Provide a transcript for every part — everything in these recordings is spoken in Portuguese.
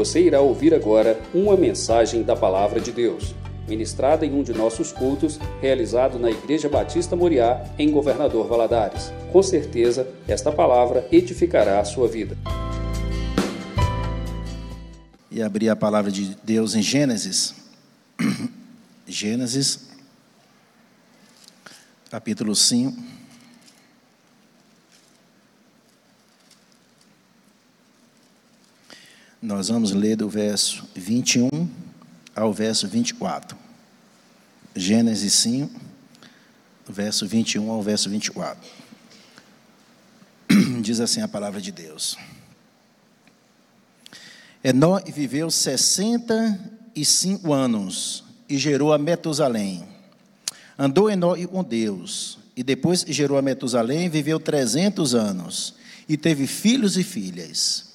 Você irá ouvir agora uma mensagem da Palavra de Deus, ministrada em um de nossos cultos, realizado na Igreja Batista Moriá, em Governador Valadares. Com certeza, esta palavra edificará a sua vida. E abrir a palavra de Deus em Gênesis. Gênesis, capítulo 5. Nós vamos ler do verso 21 ao verso 24. Gênesis 5, verso 21 ao verso 24. Diz assim a palavra de Deus. Enó viveu 65 anos e gerou a Metusalém. Andou Enó com Deus, e depois gerou a Metusalém, viveu 300 anos, e teve filhos e filhas.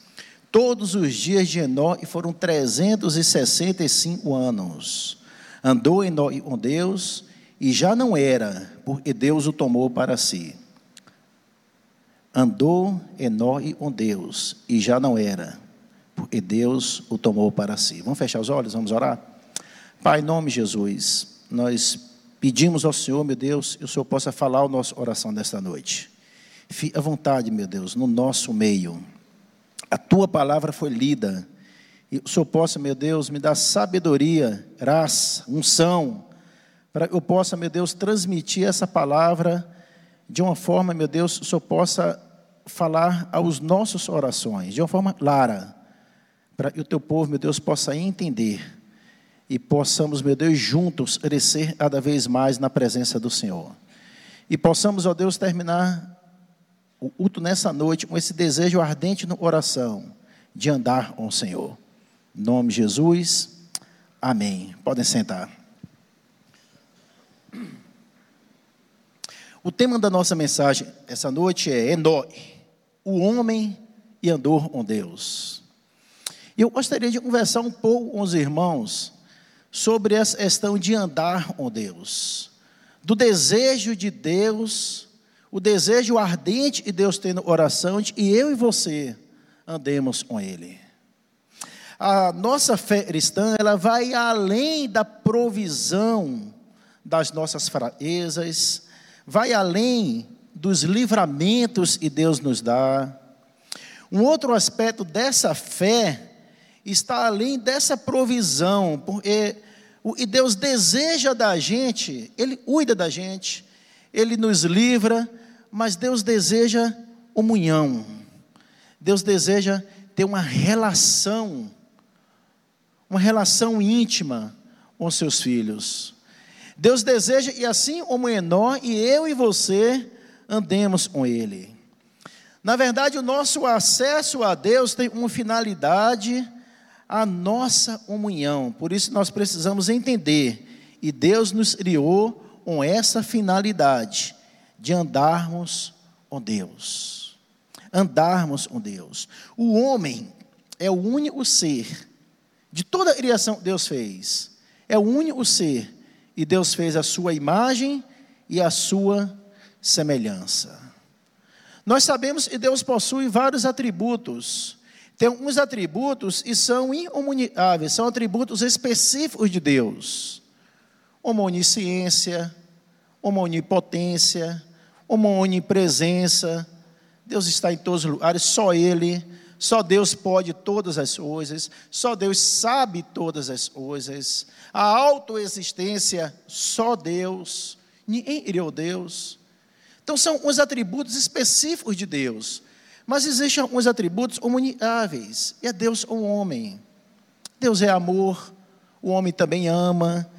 Todos os dias de Enó foram 365 anos. Andou Enó com Deus e já não era, porque Deus o tomou para si. Andou Enó com Deus e já não era, porque Deus o tomou para si. Vamos fechar os olhos, vamos orar? Pai, em nome de Jesus, nós pedimos ao Senhor, meu Deus, que o Senhor possa falar a nossa oração desta noite. Fique à vontade, meu Deus, no nosso meio a tua palavra foi lida. E o Senhor possa, meu Deus, me dar sabedoria, graça, unção, para que eu possa, meu Deus, transmitir essa palavra de uma forma, meu Deus, o Senhor possa falar aos nossos orações, de uma forma clara, para que o teu povo, meu Deus, possa entender e possamos, meu Deus, juntos crescer cada vez mais na presença do Senhor. E possamos, ó Deus, terminar o culto nessa noite com esse desejo ardente no coração de andar com o Senhor. Em nome de Jesus, amém. Podem sentar. O tema da nossa mensagem essa noite é Enói, o homem e andou com Deus. Eu gostaria de conversar um pouco com os irmãos sobre essa questão de andar com Deus, do desejo de Deus o desejo ardente que Deus tem no oração de que eu e você andemos com Ele. A nossa fé cristã, ela vai além da provisão das nossas fraquezas, vai além dos livramentos que Deus nos dá. Um outro aspecto dessa fé está além dessa provisão, porque o que Deus deseja da gente, Ele cuida da gente, Ele nos livra, mas Deus deseja comunhão. Deus deseja ter uma relação, uma relação íntima com seus filhos. Deus deseja, e assim como Enó, e eu e você andemos com Ele. Na verdade, o nosso acesso a Deus tem uma finalidade, a nossa comunhão. Por isso nós precisamos entender, e Deus nos criou com essa finalidade de andarmos com Deus. Andarmos com Deus. O homem é o único ser de toda a criação que Deus fez. É o único ser e Deus fez a sua imagem e a sua semelhança. Nós sabemos que Deus possui vários atributos. Tem alguns atributos e são incomunicáveis, são atributos específicos de Deus. Uma onisciência, uma onipotência, uma onipresença. Deus está em todos os lugares, só Ele, só Deus pode todas as coisas, só Deus sabe todas as coisas. A autoexistência, só Deus, ninguém criou Deus. Então são os atributos específicos de Deus. Mas existem alguns atributos comunicáveis, e é Deus o homem. Deus é amor, o homem também ama.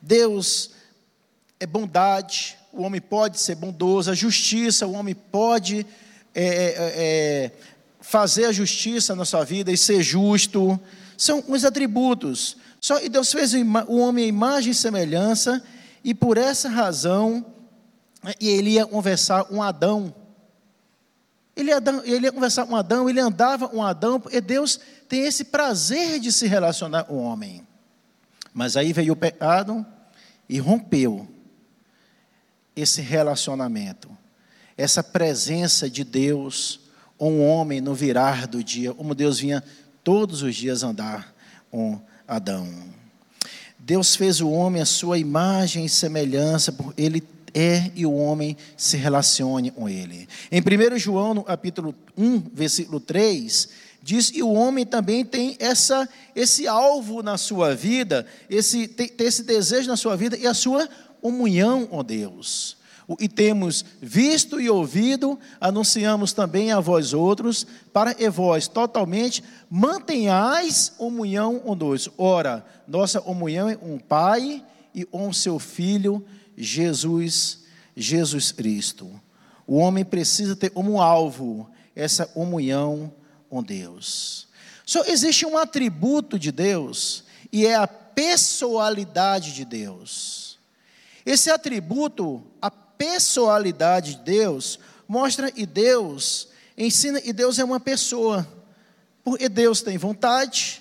Deus é bondade, o homem pode ser bondoso, a justiça, o homem pode é, é, é, é, fazer a justiça na sua vida e ser justo. São os atributos. Só que Deus fez o homem a imagem e semelhança, e por essa razão, né, e ele ia conversar com Adão. Ele ia, ele ia conversar com Adão, ele andava com Adão, porque Deus tem esse prazer de se relacionar com o homem. Mas aí veio o pecado e rompeu esse relacionamento, essa presença de Deus, um homem no virar do dia, como Deus vinha todos os dias andar com Adão. Deus fez o homem a sua imagem e semelhança, ele é e o homem se relacione com ele. Em 1 João, no capítulo 1, versículo 3, diz que o homem também tem essa, esse alvo na sua vida, esse, tem, tem esse desejo na sua vida e a sua comunhão com Deus. O que temos visto e ouvido, anunciamos também a vós outros, para que vós totalmente mantenhais comunhão conosco. Ora, nossa comunhão é um Pai e com seu Filho, Jesus, Jesus Cristo. O homem precisa ter como alvo essa comunhão com Deus. Só existe um atributo de Deus e é a pessoalidade de Deus. Esse atributo, a pessoalidade de Deus mostra e Deus ensina e Deus é uma pessoa. Porque Deus tem vontade,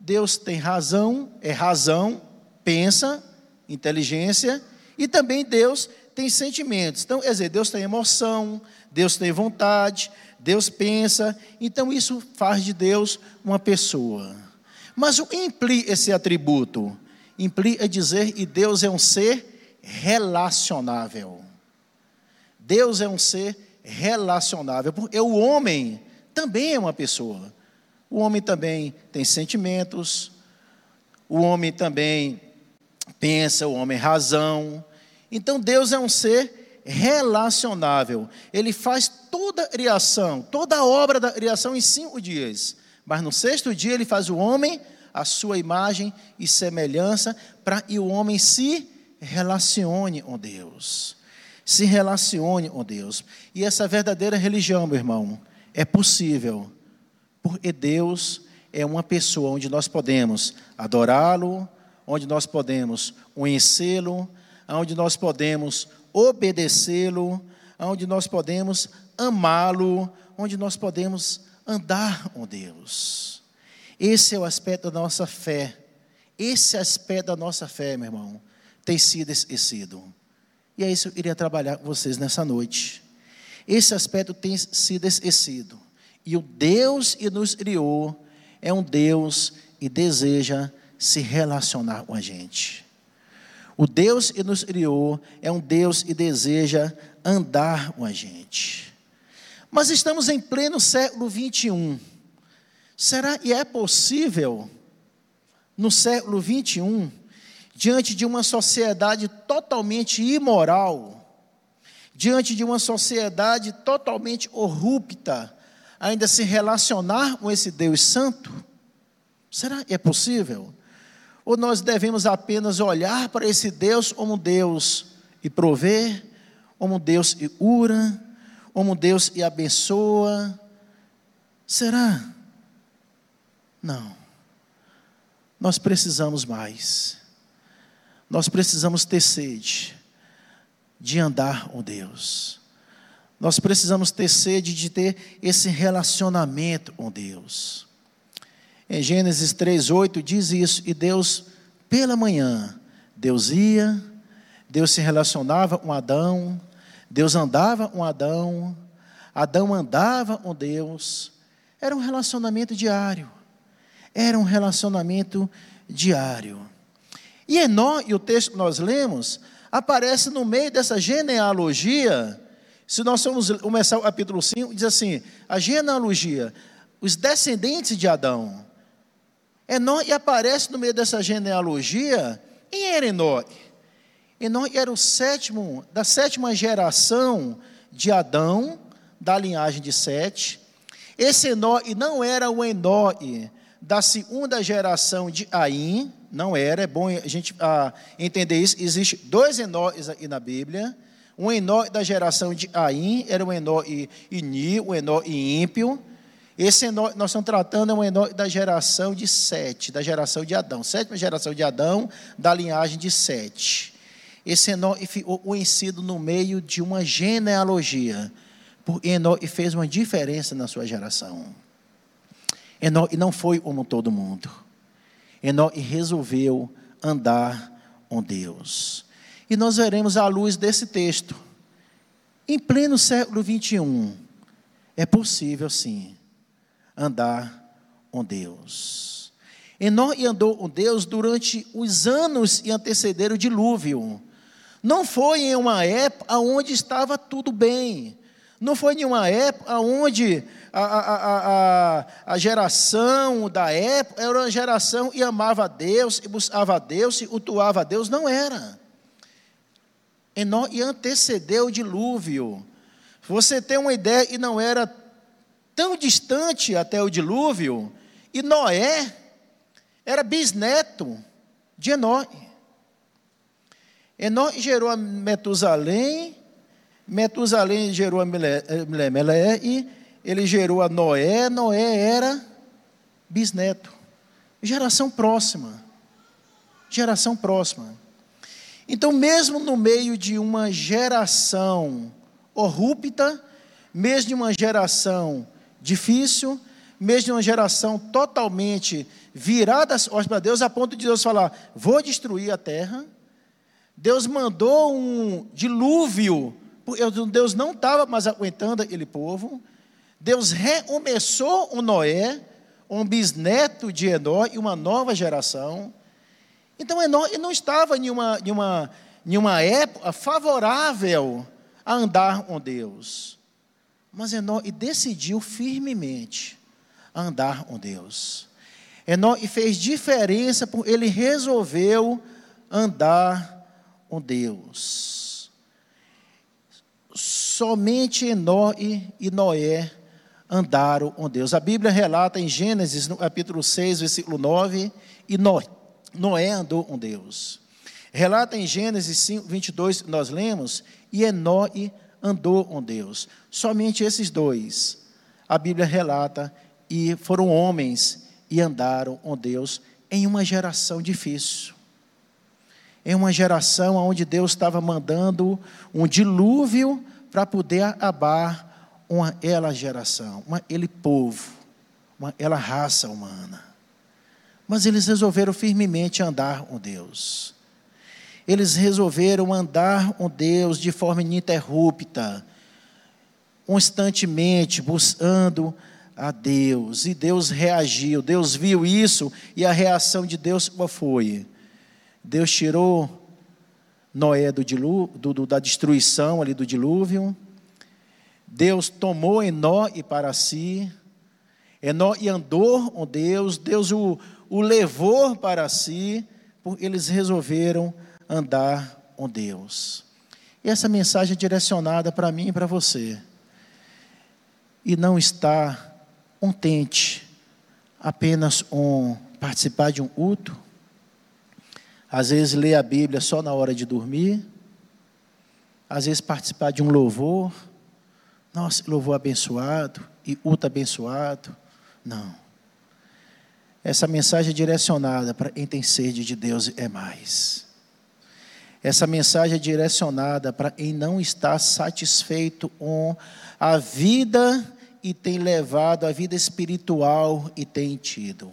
Deus tem razão, é razão, pensa, inteligência, e também Deus tem sentimentos. Então, quer dizer, Deus tem emoção, Deus tem vontade, Deus pensa, então isso faz de Deus uma pessoa. Mas o implica esse atributo? Implica dizer que Deus é um ser relacionável. Deus é um ser relacionável, porque o homem também é uma pessoa. O homem também tem sentimentos, o homem também pensa, o homem razão. Então Deus é um ser relacionável. Ele faz toda a criação, toda a obra da criação em cinco dias. Mas no sexto dia ele faz o homem a sua imagem e semelhança para que o homem se relacione com Deus se relacione com Deus. E essa verdadeira religião, meu irmão, é possível, porque Deus é uma pessoa onde nós podemos adorá-lo, onde nós podemos conhecê-lo, onde nós podemos obedecê-lo, onde nós podemos amá-lo, onde nós podemos andar com Deus. Esse é o aspecto da nossa fé. Esse aspecto da nossa fé, meu irmão, tem sido esquecido. E é isso que eu queria trabalhar com vocês nessa noite. Esse aspecto tem sido esquecido. E o Deus que nos criou é um Deus e deseja se relacionar com a gente. O Deus que nos criou é um Deus e deseja andar com a gente. Mas estamos em pleno século 21. Será que é possível, no século 21, diante de uma sociedade totalmente imoral, diante de uma sociedade totalmente corrupta, ainda se relacionar com esse Deus Santo? Será que é possível? Ou nós devemos apenas olhar para esse Deus como Deus e prover, como Deus e cura, como Deus e abençoa? Será? Não. Nós precisamos mais. Nós precisamos ter sede de andar com Deus. Nós precisamos ter sede de ter esse relacionamento com Deus. Em Gênesis 3:8 diz isso, e Deus pela manhã, Deus ia, Deus se relacionava com Adão, Deus andava com Adão, Adão andava com Deus. Era um relacionamento diário. Era um relacionamento diário. E Enó, e o texto que nós lemos, aparece no meio dessa genealogia. Se nós formos começar o capítulo 5, diz assim: a genealogia, os descendentes de Adão. Enó e aparece no meio dessa genealogia em Erenó. Enó era o sétimo, da sétima geração de Adão, da linhagem de Sete. Esse Enó não era o Enó da segunda geração de Aim, não era, é bom a gente ah, entender isso. Existem dois Enóis aqui na Bíblia. Um Enó da geração de Aim, era um Enó e Ini, um Enó e ímpio. Esse Enó, nós estamos tratando é um Enó da geração de Sete, da geração de Adão. Sétima geração de Adão, da linhagem de Sete. Esse Enó ficou conhecido no meio de uma genealogia. Porque Enó fez uma diferença na sua geração. Enó não foi como todo mundo. Enoque resolveu andar com Deus. E nós veremos à luz desse texto. Em pleno século 21, é possível sim andar com Deus. Enó e andou com Deus durante os anos que antecederam o dilúvio. Não foi em uma época onde estava tudo bem. Não foi em uma época onde a, a, a, a, geração da época era uma geração e amava a Deus, e buscava a Deus, e utuava a Deus. Não era. E antecedeu o dilúvio. Você tem uma ideia, e não era tão distante até o dilúvio, e Noé era bisneto de Enó. Enó gerou a Metusalém, Metusalém gerou a Melé, e ele gerou a Noé, Noé era bisneto. Geração próxima. Geração próxima. Então, mesmo no meio de uma geração corrupta, mesmo de uma geração difícil, mesmo de uma geração totalmente virada para Deus, a ponto de Deus falar: vou destruir a terra. Deus mandou um dilúvio Deus não estava mais aguentando aquele povo. Deus recomeçou o Noé, um bisneto de Enó e uma nova geração. Então Enó não estava em uma, em, uma, em uma época favorável a andar com Deus. Mas Enó decidiu firmemente andar com Deus. Enó fez diferença, porque ele resolveu andar com Deus somente Enó e Noé andaram com Deus. A Bíblia relata em Gênesis, no capítulo 6, versículo 9, e Noé andou com Deus. Relata em Gênesis 5, 22, nós lemos, e Enó andou com Deus. Somente esses dois, a Bíblia relata, e foram homens e andaram com Deus em uma geração difícil em uma geração onde Deus estava mandando um dilúvio para poder acabar uma ela geração, uma ele povo, uma ela raça humana. Mas eles resolveram firmemente andar com Deus. Eles resolveram andar com Deus de forma ininterrupta, constantemente buscando a Deus. E Deus reagiu, Deus viu isso e a reação de Deus qual foi? Deus tirou Noé do dilúvio, do, da destruição ali do dilúvio. Deus tomou Enó e para si. Enó e andou com Deus. Deus o, o levou para si. Porque eles resolveram andar com Deus. E essa mensagem é direcionada para mim e para você. E não está contente apenas com participar de um culto às vezes ler a Bíblia só na hora de dormir. Às vezes participar de um louvor. Nossa, louvor abençoado e ultra abençoado. Não. Essa mensagem é direcionada para quem tem sede de Deus é mais. Essa mensagem é direcionada para quem não está satisfeito com a vida e tem levado a vida espiritual e tem tido.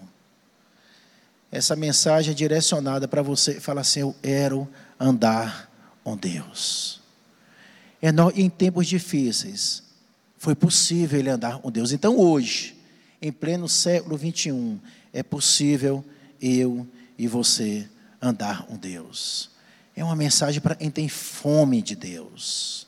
Essa mensagem é direcionada para você falar assim: Eu quero andar com Deus. É em tempos difíceis, foi possível ele andar com Deus. Então, hoje, em pleno século 21, é possível eu e você andar com Deus. É uma mensagem para quem tem fome de Deus.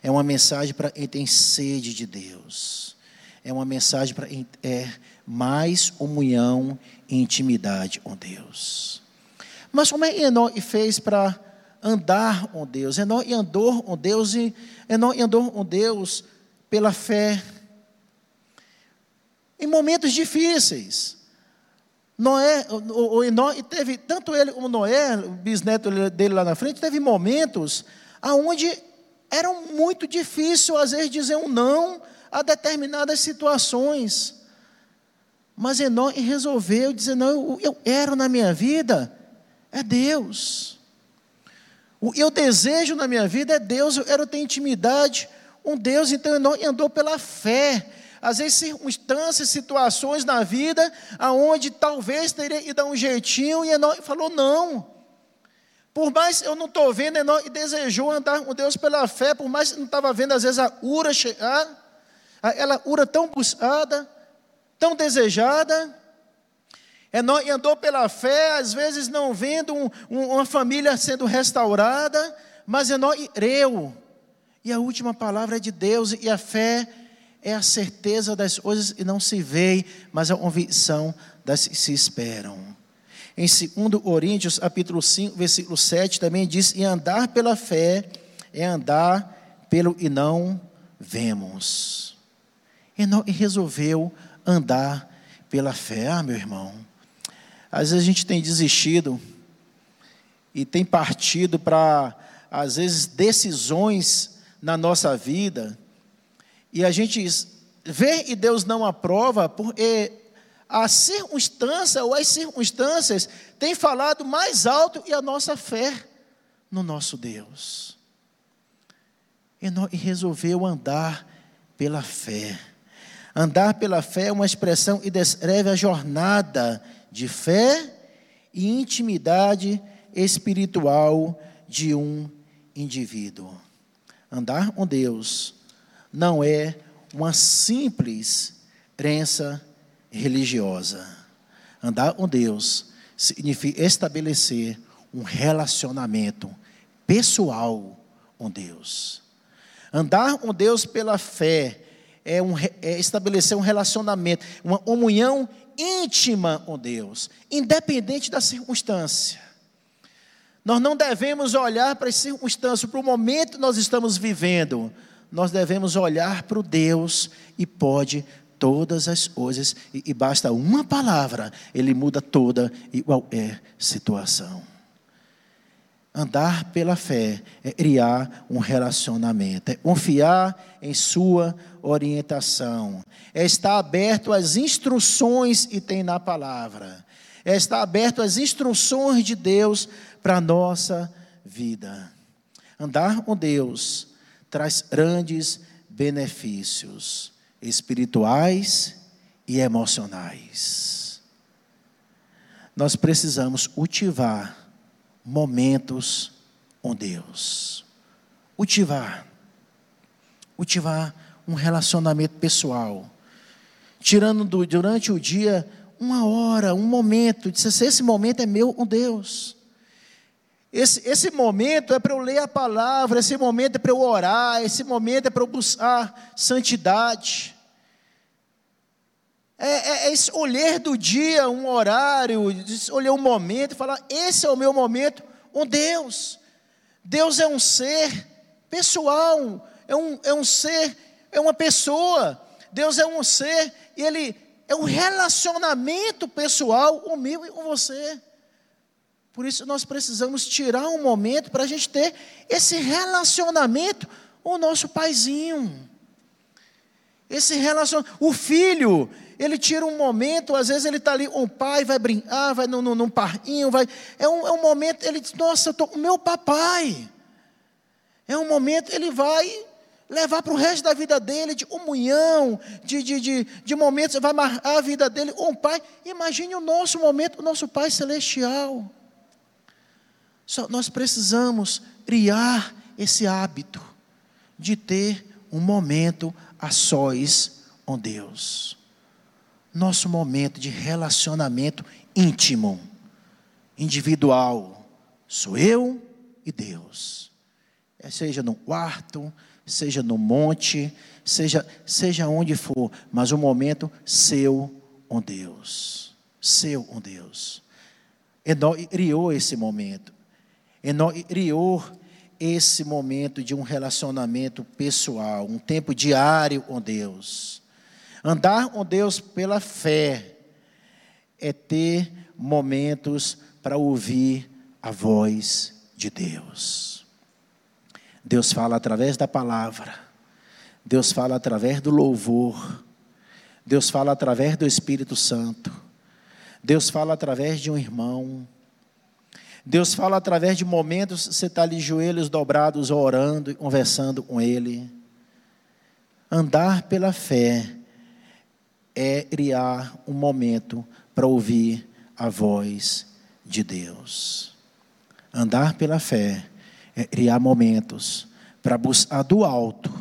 É uma mensagem para quem tem sede de Deus. É uma mensagem para quem é mais comunhão e intimidade com Deus. Mas como é que Enoque fez para andar com Deus? Enoque andou com Deus e Enoque andou com Deus pela fé. Em momentos difíceis. Noé, o, o Enoque teve, tanto ele como Noé, o bisneto dele lá na frente, teve momentos aonde era muito difícil, às vezes, dizer um não a determinadas situações. Mas Enoque resolveu dizer: não, eu quero na minha vida é Deus. O eu desejo na minha vida é Deus, eu quero ter intimidade com Deus. Então Enoque andou pela fé. Às vezes, circunstâncias, situações na vida, aonde talvez teria que dar um jeitinho, e Enoque falou: não. Por mais eu não estou vendo, Enoque desejou andar com Deus pela fé, por mais que não estava vendo, às vezes, a ura chegar, aquela ura tão buscada tão desejada, Enó andou pela fé, às vezes não vendo um, um, uma família sendo restaurada, mas Enó creu. E a última palavra é de Deus, e a fé é a certeza das coisas que não se veem, mas a convicção das que se esperam. Em 2 Coríntios, capítulo 5, versículo 7, também diz: E andar pela fé é andar pelo e não vemos. E resolveu andar pela fé. Ah, meu irmão, às vezes a gente tem desistido e tem partido para, às vezes, decisões na nossa vida, e a gente vê e Deus não aprova, porque a circunstância ou as circunstâncias têm falado mais alto e a nossa fé no nosso Deus. E resolveu andar pela fé. Andar pela fé é uma expressão que descreve a jornada de fé e intimidade espiritual de um indivíduo. Andar com Deus não é uma simples crença religiosa. Andar com Deus significa estabelecer um relacionamento pessoal com Deus. Andar com Deus pela fé é, um, é estabelecer um relacionamento, uma comunhão íntima com Deus, independente da circunstância. Nós não devemos olhar para as circunstâncias, para o momento que nós estamos vivendo. Nós devemos olhar para o Deus e pode todas as coisas, e, e basta uma palavra, ele muda toda e qualquer situação. Andar pela fé é criar um relacionamento, é confiar em sua orientação, é estar aberto às instruções que tem na palavra, é estar aberto às instruções de Deus para a nossa vida. Andar com Deus traz grandes benefícios espirituais e emocionais. Nós precisamos cultivar momentos com Deus. Cultivar. Cultivar um relacionamento pessoal. Tirando do, durante o dia uma hora, um momento. Dizer, esse momento é meu com Deus. Esse, esse momento é para eu ler a palavra, esse momento é para eu orar, esse momento é para eu buscar santidade. É, é, é escolher do dia um horário, escolher um momento e falar: esse é o meu momento com Deus. Deus é um ser pessoal, é um, é um ser, é uma pessoa. Deus é um ser e Ele é um relacionamento pessoal comigo e com você. Por isso nós precisamos tirar um momento para a gente ter esse relacionamento com o nosso paizinho. Esse relacionamento. O filho, ele tira um momento, às vezes ele está ali o pai, vai brincar, vai num, num, parquinho, vai. É um, é um momento, ele diz, nossa, eu estou com meu papai. É um momento, ele vai levar para o resto da vida dele de comunhão, de, de, de, de momentos, vai marcar a vida dele o pai. Imagine o nosso momento, o nosso pai celestial. Só nós precisamos criar esse hábito de ter um momento a sós com Deus nosso momento de relacionamento íntimo, individual. Sou eu e Deus. É, seja no quarto, seja no monte, seja, seja onde for, mas o um momento seu com Deus. Seu com Deus. Enó criou esse momento. Enó criou esse momento de um relacionamento pessoal, um tempo diário com Deus. Andar com Deus pela fé é ter momentos para ouvir a voz de Deus. Deus fala através da palavra, Deus fala através do louvor, Deus fala através do Espírito Santo, Deus fala através de um irmão, Deus fala através de momentos você está ali joelhos dobrados, orando e conversando com Ele. Andar pela fé é criar um momento para ouvir a voz de Deus. Andar pela fé é criar momentos para buscar do alto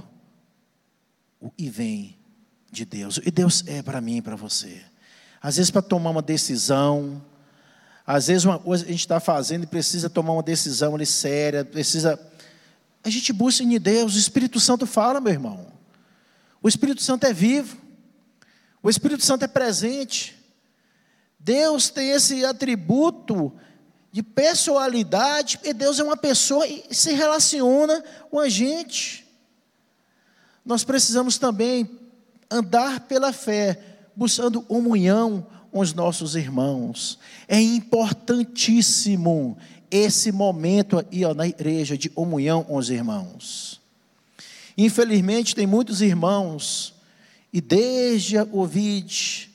o que vem de Deus. E Deus é para mim e para você. às vezes para tomar uma decisão, às vezes uma coisa a gente está fazendo e precisa tomar uma decisão ali séria, precisa. A gente busca em Deus, o Espírito Santo fala, meu irmão. O Espírito Santo é vivo, o Espírito Santo é presente. Deus tem esse atributo de pessoalidade, porque Deus é uma pessoa e se relaciona com a gente. Nós precisamos também andar pela fé, buscando comunhão com os nossos irmãos. É importantíssimo esse momento aí ó, na igreja de comunhão com os irmãos. Infelizmente, tem muitos irmãos, e desde a Covid,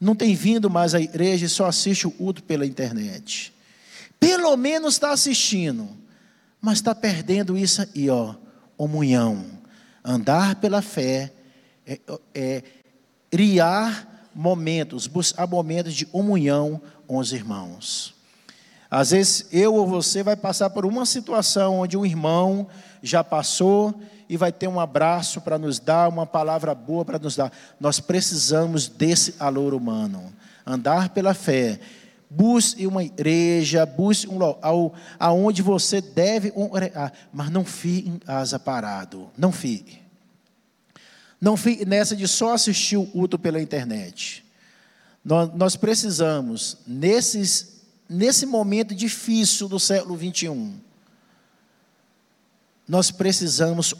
não tem vindo mais à igreja e só assiste o culto pela internet. Pelo menos está assistindo, mas está perdendo isso aí, ó, comunhão. Andar pela fé é, é criar momentos, buscar momentos de comunhão com os irmãos. Às vezes eu ou você vai passar por uma situação onde um irmão já passou e vai ter um abraço para nos dar, uma palavra boa para nos dar. Nós precisamos desse valor humano. Andar pela fé. Busque uma igreja, busque um local aonde você deve orar, mas não fique em casa parado. Não fique. Não fique nessa de só assistir o culto pela internet. Nós, nós precisamos, nesses, nesse momento difícil do século 21, nós precisamos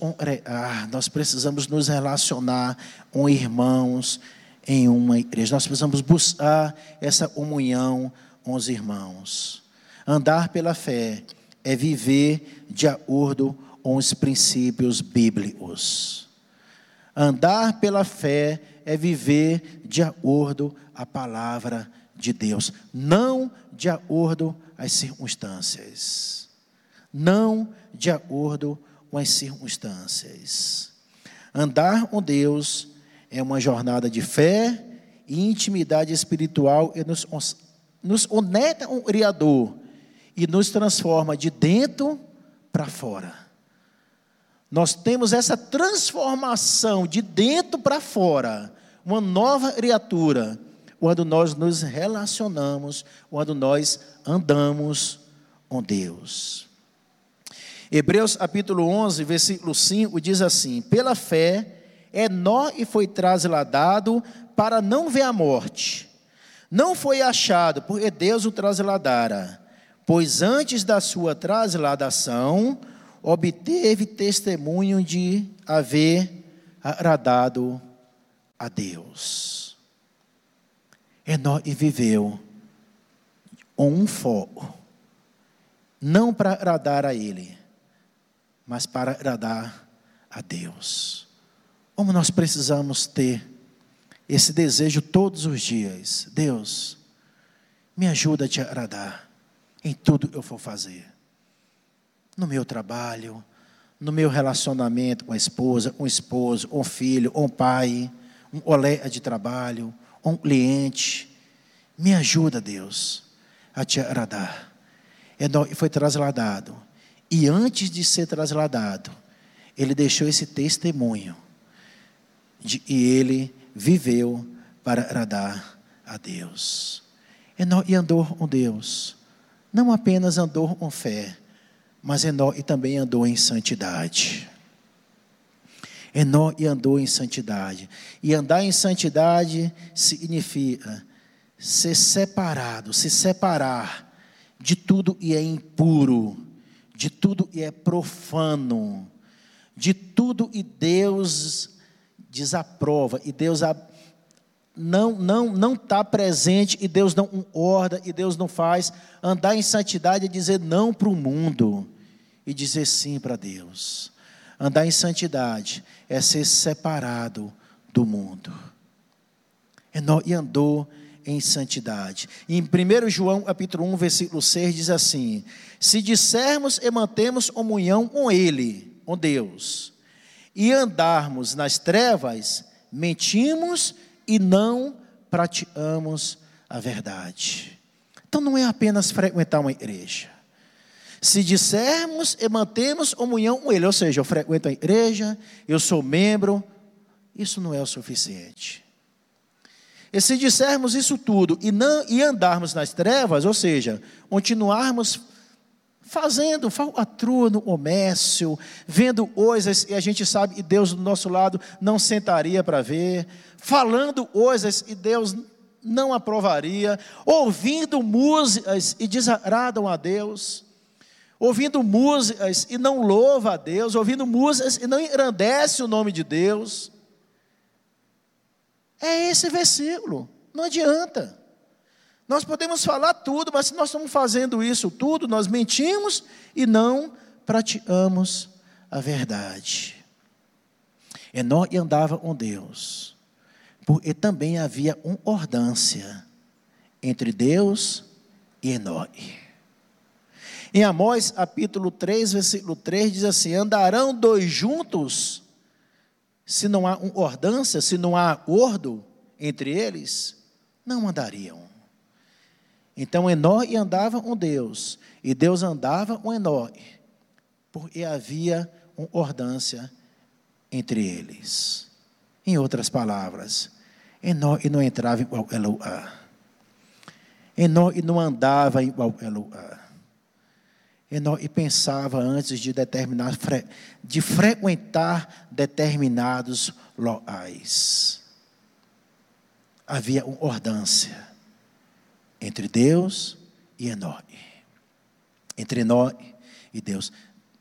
nós precisamos nos relacionar com irmãos em uma igreja. Nós precisamos buscar essa comunhão com os irmãos. Andar pela fé é viver de acordo com os princípios bíblicos. Andar pela fé é viver de acordo a palavra de Deus, não de acordo as circunstâncias não de acordo com as circunstâncias. Andar com Deus é uma jornada de fé e intimidade espiritual e nos, nos conecta com o Criador e nos transforma de dentro para fora. Nós temos essa transformação de dentro para fora, uma nova criatura, quando nós nos relacionamos, quando nós andamos com Deus. Hebreus capítulo 11, versículo 5 diz assim: Pela fé, Enó foi trasladado para não ver a morte. Não foi achado, porque Deus o trasladara. Pois antes da sua trasladação, obteve testemunho de haver agradado a Deus. Enó e viveu um foco, não para agradar a Ele, mas para agradar a Deus. Como nós precisamos ter esse desejo todos os dias. Deus, me ajuda a te agradar em tudo que eu for fazer. No meu trabalho, no meu relacionamento com a esposa, com o esposo, com o filho, com o pai, um colega de trabalho, um cliente. Me ajuda, Deus, a te agradar. E foi trasladado e antes de ser trasladado, ele deixou esse testemunho. De, e ele viveu para agradar a Deus. E andou com Deus. Não apenas andou com fé, mas Enoque também andou em santidade. Enoque andou em santidade. E andar em santidade significa ser separado, se separar de tudo e é impuro de tudo e é profano, de tudo e Deus desaprova, e Deus não não não está presente, e Deus não orda, e Deus não faz. Andar em santidade é dizer não para o mundo e dizer sim para Deus. Andar em santidade é ser separado do mundo. E andou em santidade. em 1 João capítulo 1, versículo 6 diz assim: Se dissermos e mantemos comunhão com Ele, com Deus, e andarmos nas trevas, mentimos e não praticamos a verdade. Então não é apenas frequentar uma igreja. Se dissermos e mantemos comunhão com Ele, ou seja, eu frequento a igreja, eu sou membro, isso não é o suficiente. E se dissermos isso tudo e, não, e andarmos nas trevas, ou seja, continuarmos fazendo falcatrua no comércio, vendo coisas e a gente sabe que Deus do nosso lado não sentaria para ver, falando coisas e Deus não aprovaria, ouvindo músicas e desagradam a Deus, ouvindo músicas e não louva a Deus, ouvindo músicas e não engrandece o nome de Deus. É esse versículo, não adianta. Nós podemos falar tudo, mas se nós estamos fazendo isso tudo, nós mentimos e não praticamos a verdade. Enoque andava com Deus, porque também havia uma ordância entre Deus e Enoque. Em Amós, capítulo 3, versículo 3, diz assim: Andarão dois juntos, se não há ordância, se não há acordo entre eles, não andariam. Então Enói andava com Deus, e Deus andava com Enói, porque havia uma ordância entre eles. Em outras palavras, Enói não entrava em qualquer lugar. Enói não andava em qualquer lugar. Enói pensava antes de determinar, de frequentar determinados locais. Havia uma ordância entre Deus e Enoque. Entre Enoque e Deus.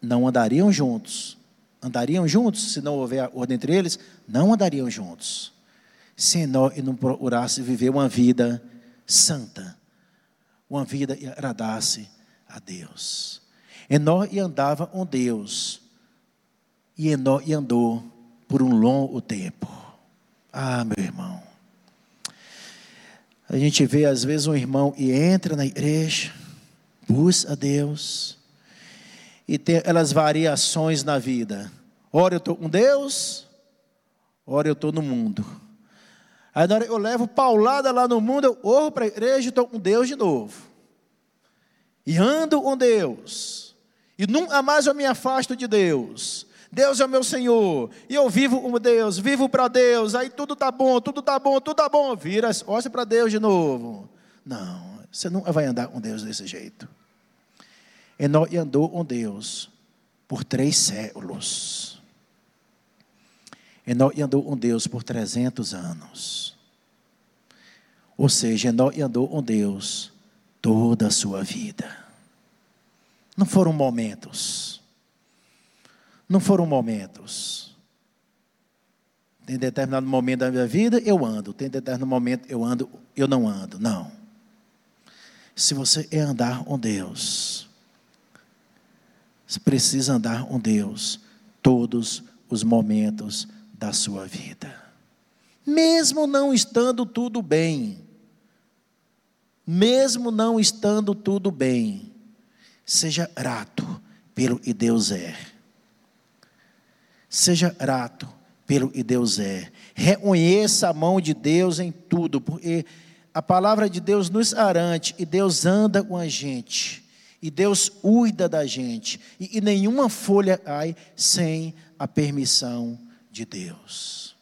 Não andariam juntos. Andariam juntos se não houver ordem entre eles? Não andariam juntos. Se Enoque não procurasse viver uma vida santa, uma vida que agradasse a Deus. Enoque andava com Deus. E Enoque andou por um longo tempo. Ah, meu irmão. A gente vê às vezes um irmão e entra na igreja, busca a Deus, e tem aquelas variações na vida. Ora eu estou com Deus, ora eu estou no mundo. Aí na hora eu levo paulada lá no mundo, eu corro para a igreja e estou com Deus de novo. E ando com Deus. E nunca mais eu me afasto de Deus. Deus é o meu Senhor, e eu vivo como Deus, vivo para Deus, aí tudo está bom, tudo está bom, tudo está bom. Vira, olha para Deus de novo. Não, você nunca vai andar com Deus desse jeito. Enoque andou com Deus por três séculos. Enoque andou com Deus por 300 anos. Ou seja, Enoque andou com Deus toda a sua vida. Não foram momentos não foram momentos. Tem determinado momento da minha vida, eu ando. Tem determinado momento, eu ando, eu não ando. Não. Se você é andar com Deus, você precisa andar com Deus todos os momentos da sua vida. Mesmo não estando tudo bem, mesmo não estando tudo bem, seja grato pelo que Deus é. Seja grato pelo que Deus é. Reconheça a mão de Deus em tudo, porque a palavra de Deus nos garante e Deus anda com a gente. E Deus cuida da gente. E, e nenhuma folha cai sem a permissão de Deus.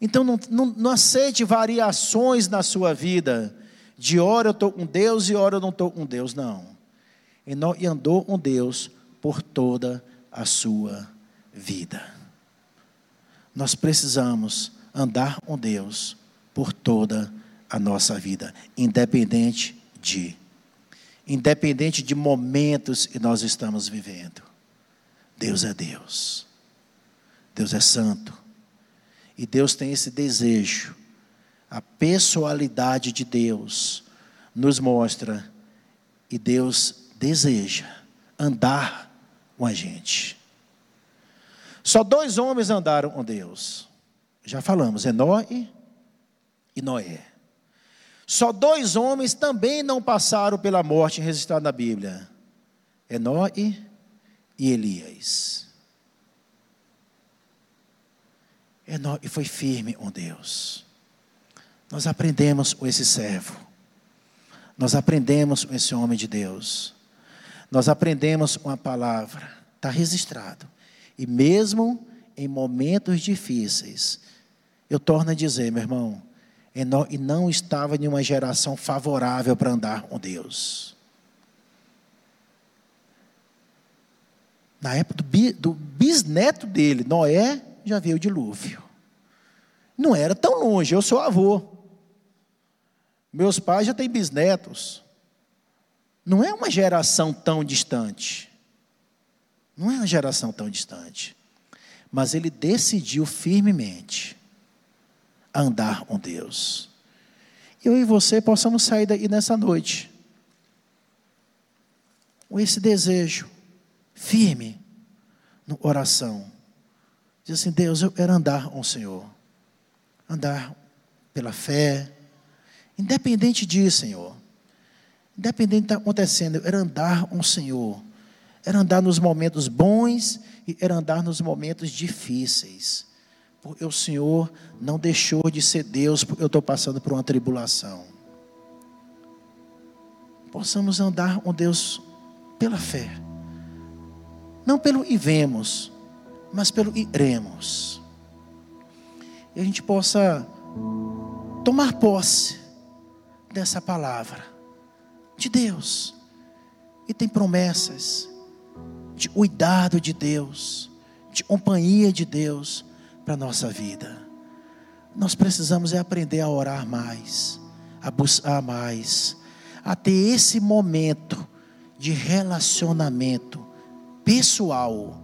Então não, não, não aceite variações na sua vida. De hora eu estou com Deus e hora eu não estou com Deus. Não. E andou com Deus por toda a sua vida. Nós precisamos andar com Deus por toda a nossa vida, independente de independente de momentos que nós estamos vivendo. Deus é Deus. Deus é santo. E Deus tem esse desejo. A pessoalidade de Deus nos mostra e Deus deseja andar com a gente. Só dois homens andaram com Deus. Já falamos, Enói e Noé. Só dois homens também não passaram pela morte registrada na Bíblia: Enói e Elias. Enói foi firme com Deus. Nós aprendemos com esse servo. Nós aprendemos com esse homem de Deus. Nós aprendemos com a palavra. Está registrado. E mesmo em momentos difíceis, eu torno a dizer, meu irmão, e não estava em uma geração favorável para andar com Deus. Na época do, do bisneto dele, Noé, já veio o dilúvio. Não era tão longe, eu sou avô. Meus pais já têm bisnetos. Não é uma geração tão distante. Não é uma geração tão distante. Mas ele decidiu firmemente andar com Deus. Eu e você possamos sair daí nessa noite com esse desejo firme no oração. Diz assim: Deus, eu quero andar com o Senhor, andar pela fé, independente disso, Senhor, independente do que está acontecendo, quero andar o Senhor, era andar nos momentos bons e era andar nos momentos difíceis. Porque o Senhor não deixou de ser Deus, porque eu estou passando por uma tribulação. Possamos andar com Deus pela fé. Não pelo vemos, mas pelo iremos. E a gente possa tomar posse dessa palavra de Deus. E tem promessas de cuidado de Deus, de companhia de Deus para a nossa vida. Nós precisamos é aprender a orar mais, a buscar mais, a ter esse momento de relacionamento pessoal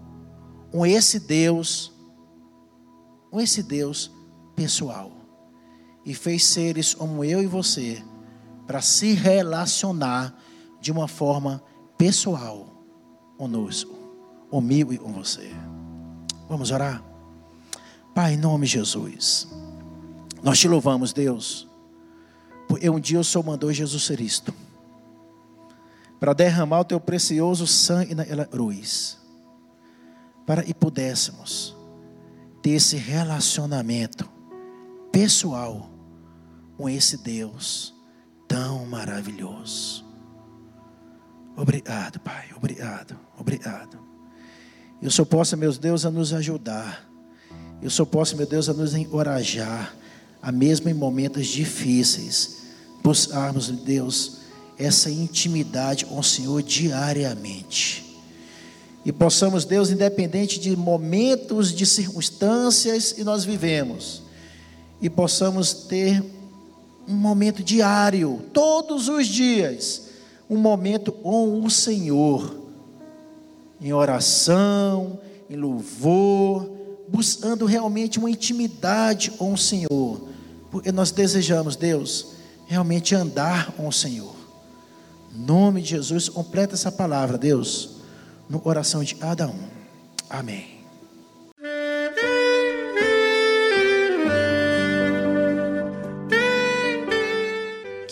com esse Deus, com esse Deus pessoal. E fez seres como eu e você para se relacionar de uma forma pessoal conosco, comigo e com você. Vamos orar? Pai, em nome de Jesus, nós te louvamos, Deus, porque um dia o Senhor mandou Jesus Cristo para derramar o teu precioso sangue na cruz, para que pudéssemos ter esse relacionamento pessoal com esse Deus tão maravilhoso. Obrigado, Pai, obrigado, obrigado. E o Senhor possa, meus Deus, a nos ajudar eu só posso, meu Deus, a nos encorajar, a mesmo em momentos difíceis, buscarmos, Deus, essa intimidade com o Senhor diariamente. E possamos, Deus, independente de momentos, de circunstâncias que nós vivemos, e possamos ter um momento diário, todos os dias, um momento com o Senhor, em oração, em louvor, buscando realmente uma intimidade com o Senhor, porque nós desejamos, Deus, realmente andar com o Senhor. Em nome de Jesus, completa essa palavra, Deus, no coração de cada um. Amém.